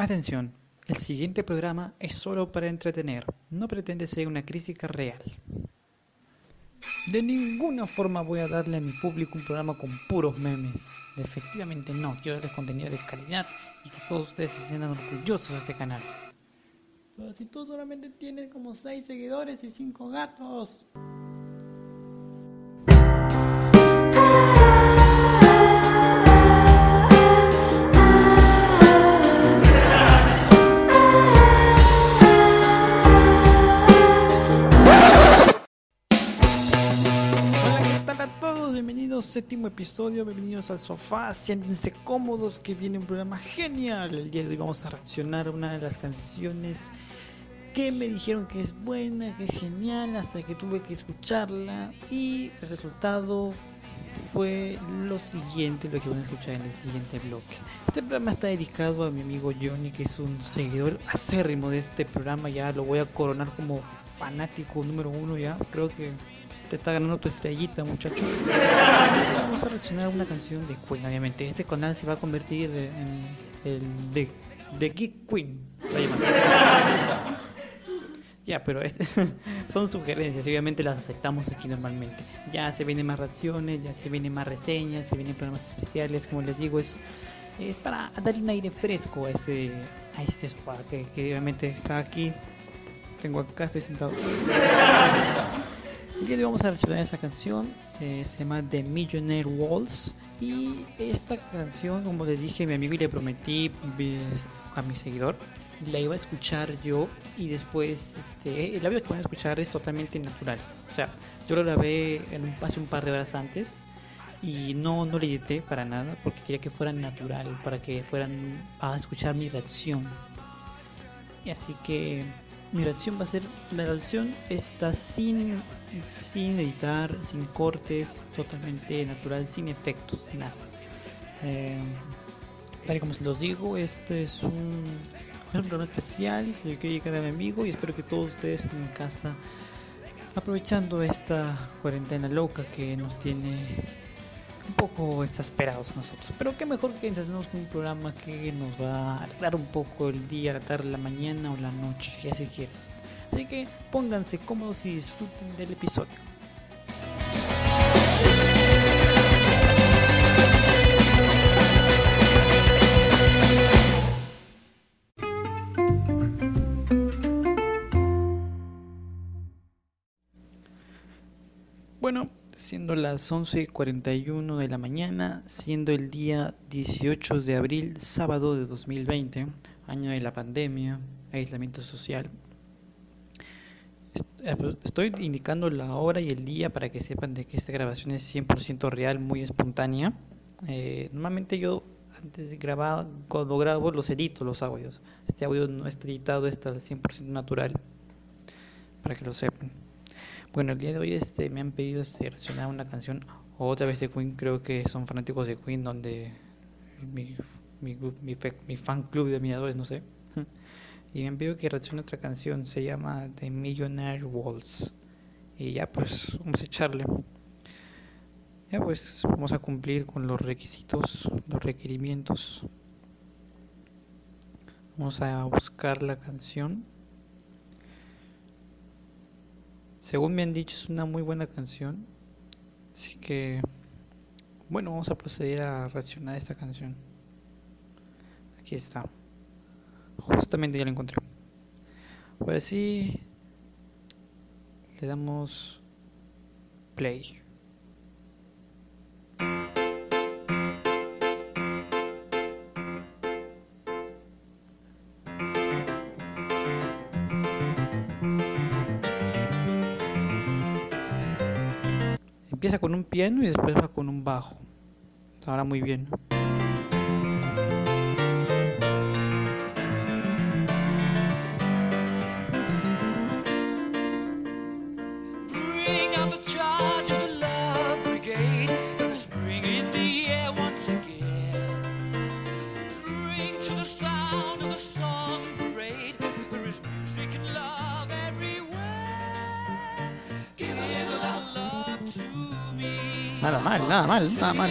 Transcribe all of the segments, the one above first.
Atención, el siguiente programa es solo para entretener, no pretende ser una crítica real. De ninguna forma voy a darle a mi público un programa con puros memes. Efectivamente no, quiero darles contenido de calidad y que todos ustedes se sientan orgullosos de este canal. Pero si tú solamente tienes como 6 seguidores y 5 gatos. Séptimo episodio, bienvenidos al sofá, siéntense cómodos que viene un programa genial. El día de hoy vamos a reaccionar a una de las canciones que me dijeron que es buena, que es genial, hasta que tuve que escucharla y el resultado fue lo siguiente, lo que van a escuchar en el siguiente bloque. Este programa está dedicado a mi amigo Johnny, que es un seguidor acérrimo de este programa, ya lo voy a coronar como fanático número uno ya, creo que te está ganando tu estrellita, muchacho. Vamos a reaccionar a una canción de Queen, obviamente. Este canal se va a convertir en el de, de Geek Queen. Se va a llamar. Ya, pero este- son sugerencias, obviamente las aceptamos aquí normalmente. Ya se vienen más reacciones, ya se vienen más reseñas, se vienen programas especiales, como les digo, es, es para darle un aire fresco a este, a este sofá que, que obviamente está aquí. Tengo acá, estoy sentado. El día de hoy vamos a reaccionar esa canción, eh, se llama The Millionaire Waltz. Y esta canción, como les dije mi amigo y le prometí a mi seguidor, la iba a escuchar yo y después este, el audio que van a escuchar es totalmente natural. O sea, yo lo grabé en hace un par de horas antes y no, no le edité para nada porque quería que fuera natural, para que fueran a escuchar mi reacción. Y así que mi reacción va a ser, la reacción está sin, sin editar, sin cortes, totalmente natural, sin efectos, nada. Eh, tal y como se los digo, este es un, es un programa especial, se lo quiero llegar a mi amigo y espero que todos ustedes en casa, aprovechando esta cuarentena loca que nos tiene un poco exasperados nosotros. Pero qué mejor que entretenernos con un programa que nos va a alegrar un poco el día, la tarde, la mañana o la noche, si así quieres. Así que pónganse cómodos y disfruten del episodio. Siendo las 11.41 de la mañana, siendo el día 18 de abril, sábado de 2020, año de la pandemia, aislamiento social. Eh, pues, Estoy indicando la hora y el día para que sepan de que esta grabación es 100% real, muy espontánea. Eh, normalmente yo antes de grabar, cuando grabo los edito los audios. Este audio no está editado, está al 100% natural, para que lo sepan. Bueno, el día de hoy este, me han pedido este, reaccionar una canción otra vez de Queen, creo que son fanáticos de Queen, donde mi, mi, mi, mi fan club de admiradores, no sé. Y me han pedido que reaccione otra canción, se llama The Millionaire Waltz. Y ya pues, vamos a echarle. Ya pues, vamos a cumplir con los requisitos, los requerimientos. Vamos a buscar la canción. Según me han dicho, es una muy buena canción. Así que, bueno, vamos a proceder a reaccionar a esta canción. Aquí está. Justamente ya la encontré. Ahora sí, le damos play. Empieza con un piano y después va con un bajo. Ahora muy bien. nada mal, nada mal.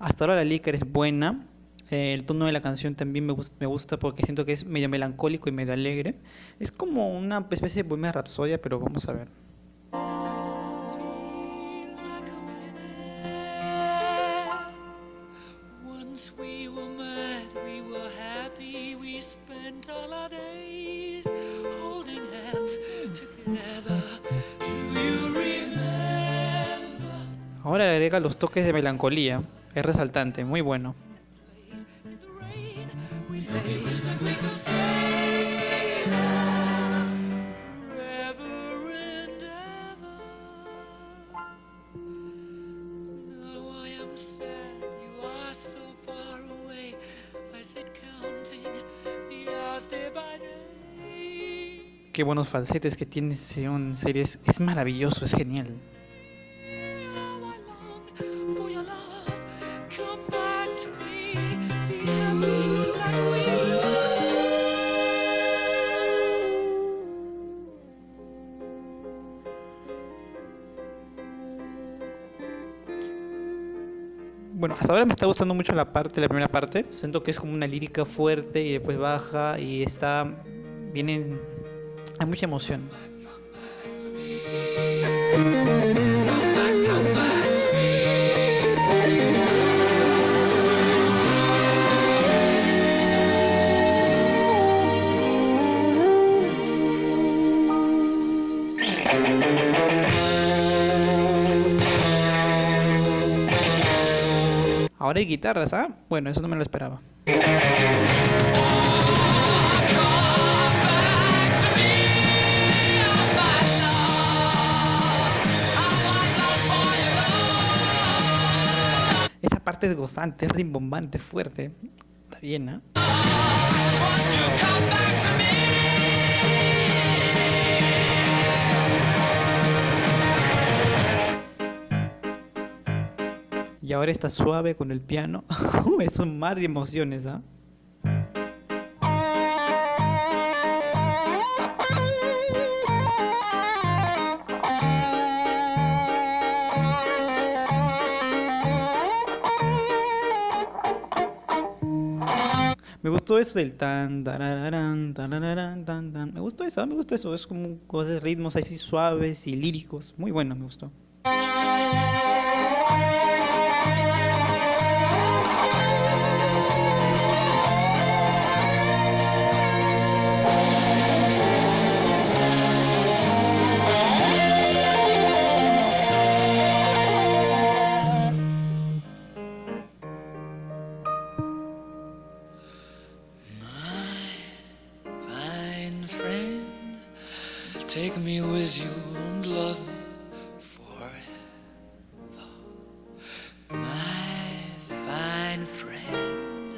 Hasta ahora la Licker es buena. Eh, el tono de la canción también me, gusta, me gusta porque siento que es medio melancólico y medio alegre. Es como una especie de poema rapsodia, pero vamos a ver. Ahora le agrega los toques de melancolía. Es resaltante, muy bueno. Qué buenos falsetes que tiene Seon, en serio, es, es maravilloso, es genial. Hasta ahora me está gustando mucho la parte, la primera parte. Siento que es como una lírica fuerte y después baja y está. Viene. Hay mucha emoción. Ahora hay guitarras, ¿ah? Bueno, eso no me lo esperaba. Esa parte es gozante, es rimbombante, fuerte. Está bien, ¿ah? Y ahora está suave con el piano. es un mar de emociones, ¿ah? Me gustó eso del tan, tarararán, tarararán, tan, tan. Me gustó eso, me gustó eso. Es como cosas ritmos así suaves y líricos. Muy bueno, me gustó. Take me with you and love me forever. My fine friend.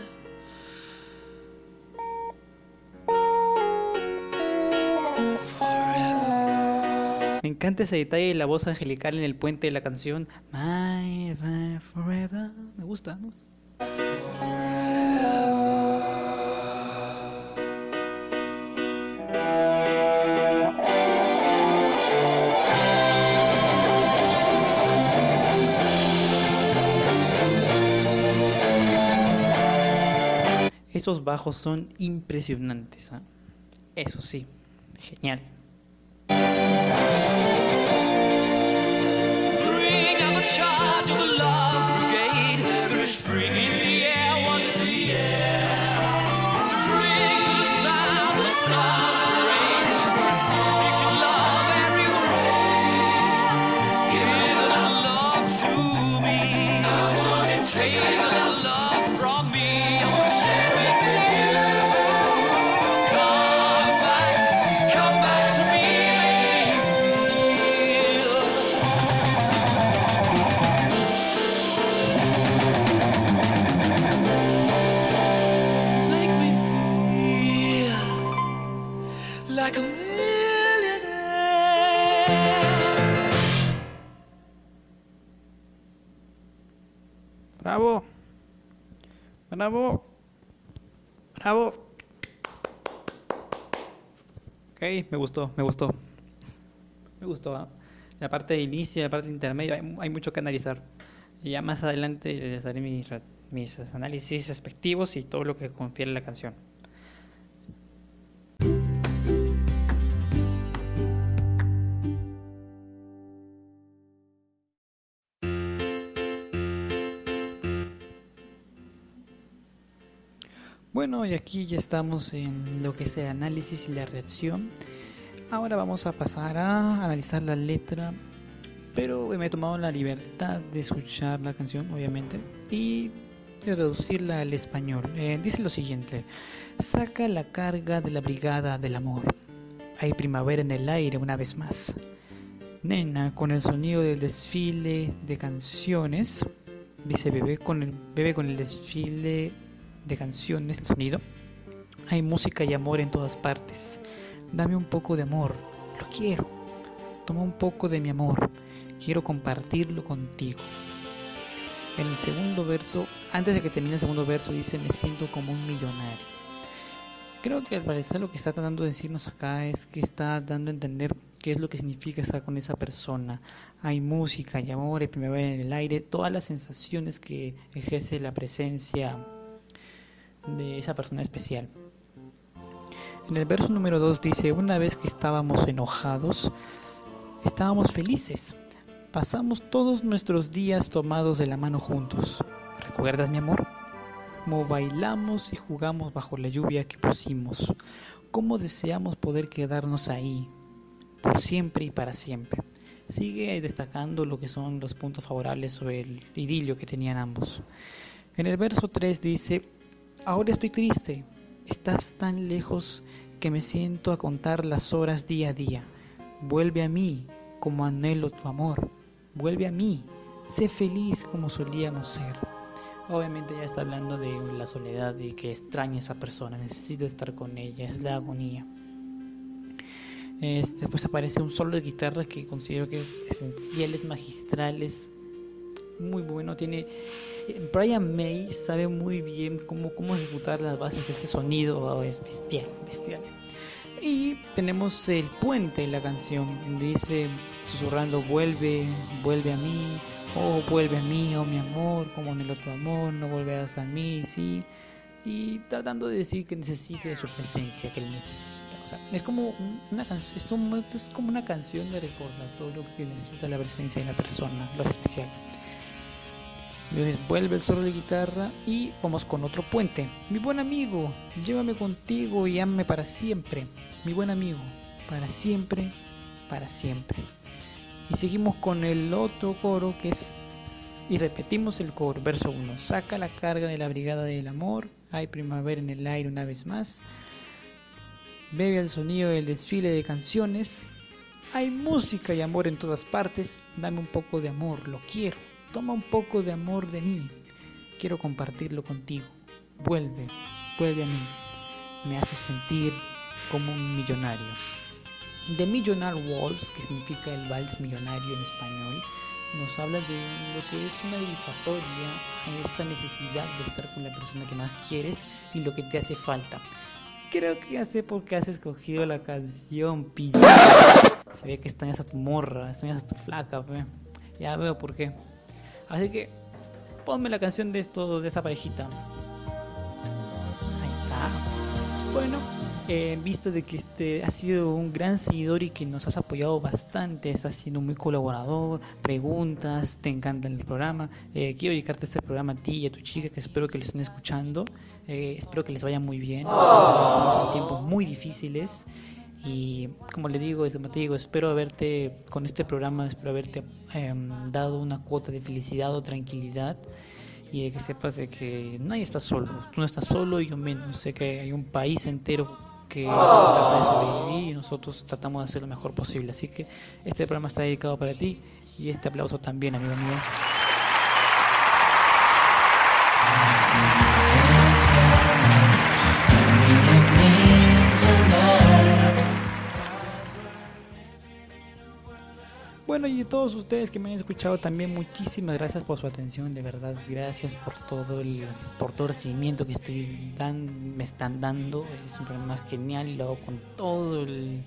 Forever. Me encanta ese detalle de la voz angelical en el puente de la canción. My Fire Forever. Me gusta, me gusta. Esos bajos son impresionantes. ¿ah? Eso sí, genial. Bravo. Bravo. Ok, me gustó, me gustó. Me gustó. ¿ah? La parte de inicio, la parte intermedia, hay, hay mucho que analizar. Y ya más adelante les daré mi, ra- mis análisis respectivos y todo lo que confiere la canción. Bueno, y aquí ya estamos en lo que es el análisis y la reacción. Ahora vamos a pasar a analizar la letra, pero me he tomado la libertad de escuchar la canción, obviamente, y de reducirla al español. Eh, dice lo siguiente, saca la carga de la brigada del amor. Hay primavera en el aire una vez más. Nena, con el sonido del desfile de canciones, dice bebé con el, bebé con el desfile de canciones, el sonido. Hay música y amor en todas partes. Dame un poco de amor, lo quiero. Toma un poco de mi amor, quiero compartirlo contigo. En el segundo verso, antes de que termine el segundo verso, dice, me siento como un millonario. Creo que al parecer lo que está tratando de decirnos acá es que está dando a entender qué es lo que significa estar con esa persona. Hay música, hay amor, hay primavera en el aire, todas las sensaciones que ejerce la presencia de esa persona especial. En el verso número 2 dice, una vez que estábamos enojados, estábamos felices. Pasamos todos nuestros días tomados de la mano juntos. ¿Recuerdas, mi amor? Como bailamos y jugamos bajo la lluvia que pusimos. Cómo deseamos poder quedarnos ahí, por siempre y para siempre. Sigue destacando lo que son los puntos favorables sobre el idilio que tenían ambos. En el verso 3 dice, Ahora estoy triste. Estás tan lejos que me siento a contar las horas día a día. Vuelve a mí como anhelo tu amor. Vuelve a mí. Sé feliz como solíamos ser. Obviamente ya está hablando de la soledad y que extraña esa persona, necesita estar con ella, es la agonía. Este, después aparece un solo de guitarra que considero que es esencial, es magistral, muy bueno, tiene Brian May sabe muy bien cómo, cómo ejecutar las bases de ese sonido, oh, es bestial, bestial. Y tenemos el puente en la canción, dice susurrando, vuelve, vuelve a mí, oh, vuelve a mí, oh mi amor, como en el otro amor, no volverás a mí, sí. Y tratando de decir que necesite de su presencia, que le necesita. O sea, es como una canción, es como una canción de recordatorio que necesita la presencia de la persona, lo especial. Vuelve el solo de guitarra y vamos con otro puente. Mi buen amigo, llévame contigo y ame para siempre. Mi buen amigo, para siempre, para siempre. Y seguimos con el otro coro que es y repetimos el coro, verso 1. Saca la carga de la brigada del amor, hay primavera en el aire una vez más. Bebe el sonido del desfile de canciones. Hay música y amor en todas partes. Dame un poco de amor, lo quiero. Toma un poco de amor de mí. Quiero compartirlo contigo. Vuelve, vuelve a mí. Me hace sentir como un millonario. The Millionaire Waltz, que significa el vals millonario en español, nos habla de lo que es una dedicatoria a esa necesidad de estar con la persona que más quieres y lo que te hace falta. Creo que ya sé por qué has escogido la canción, pillo. Se ve que extrañas a tu morra, extrañas a tu flaca, ya veo por qué. Así que ponme la canción de esto, de esa parejita. Ahí está. Bueno, en vista de que este ha sido un gran seguidor y que nos has apoyado bastante, estás siendo muy colaborador, preguntas, te encanta el programa. Eh, quiero dedicarte este programa a ti y a tu chica que espero que le estén escuchando. Eh, espero que les vaya muy bien. Estamos en tiempos muy difíciles y como le digo, como te digo, espero haberte, con este programa, espero haberte em, dado una cuota de felicidad o tranquilidad y de que sepas de que nadie está solo. Tú no estás solo y yo menos. Sé que hay un país entero que trata de sobrevivir y nosotros tratamos de hacer lo mejor posible. Así que este programa está dedicado para ti y este aplauso también, amigo mío. bueno, y todos ustedes que me han escuchado también, muchísimas gracias por su atención, de verdad, gracias por todo el, por todo el recibimiento que estoy dan, me están dando. Es un programa genial y lo hago con todo el,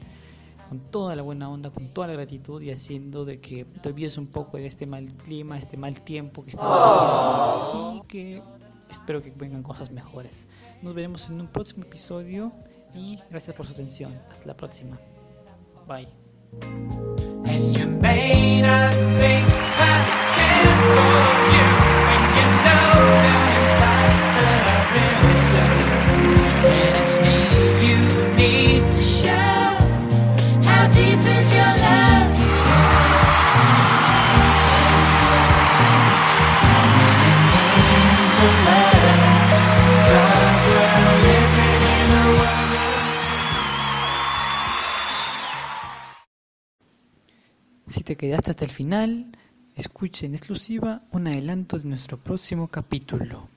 con toda la buena onda, con toda la gratitud y haciendo de que te olvides un poco de este mal clima, este mal tiempo que está oh. y que espero que vengan cosas mejores. Nos veremos en un próximo episodio y gracias por su atención. Hasta la próxima. Bye. me. Si te quedaste hasta el final, escucha en exclusiva un adelanto de nuestro próximo capítulo.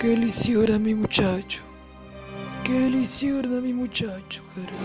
¿Qué le hicieron mi muchacho? ¿Qué le hicieron mi muchacho, carajo?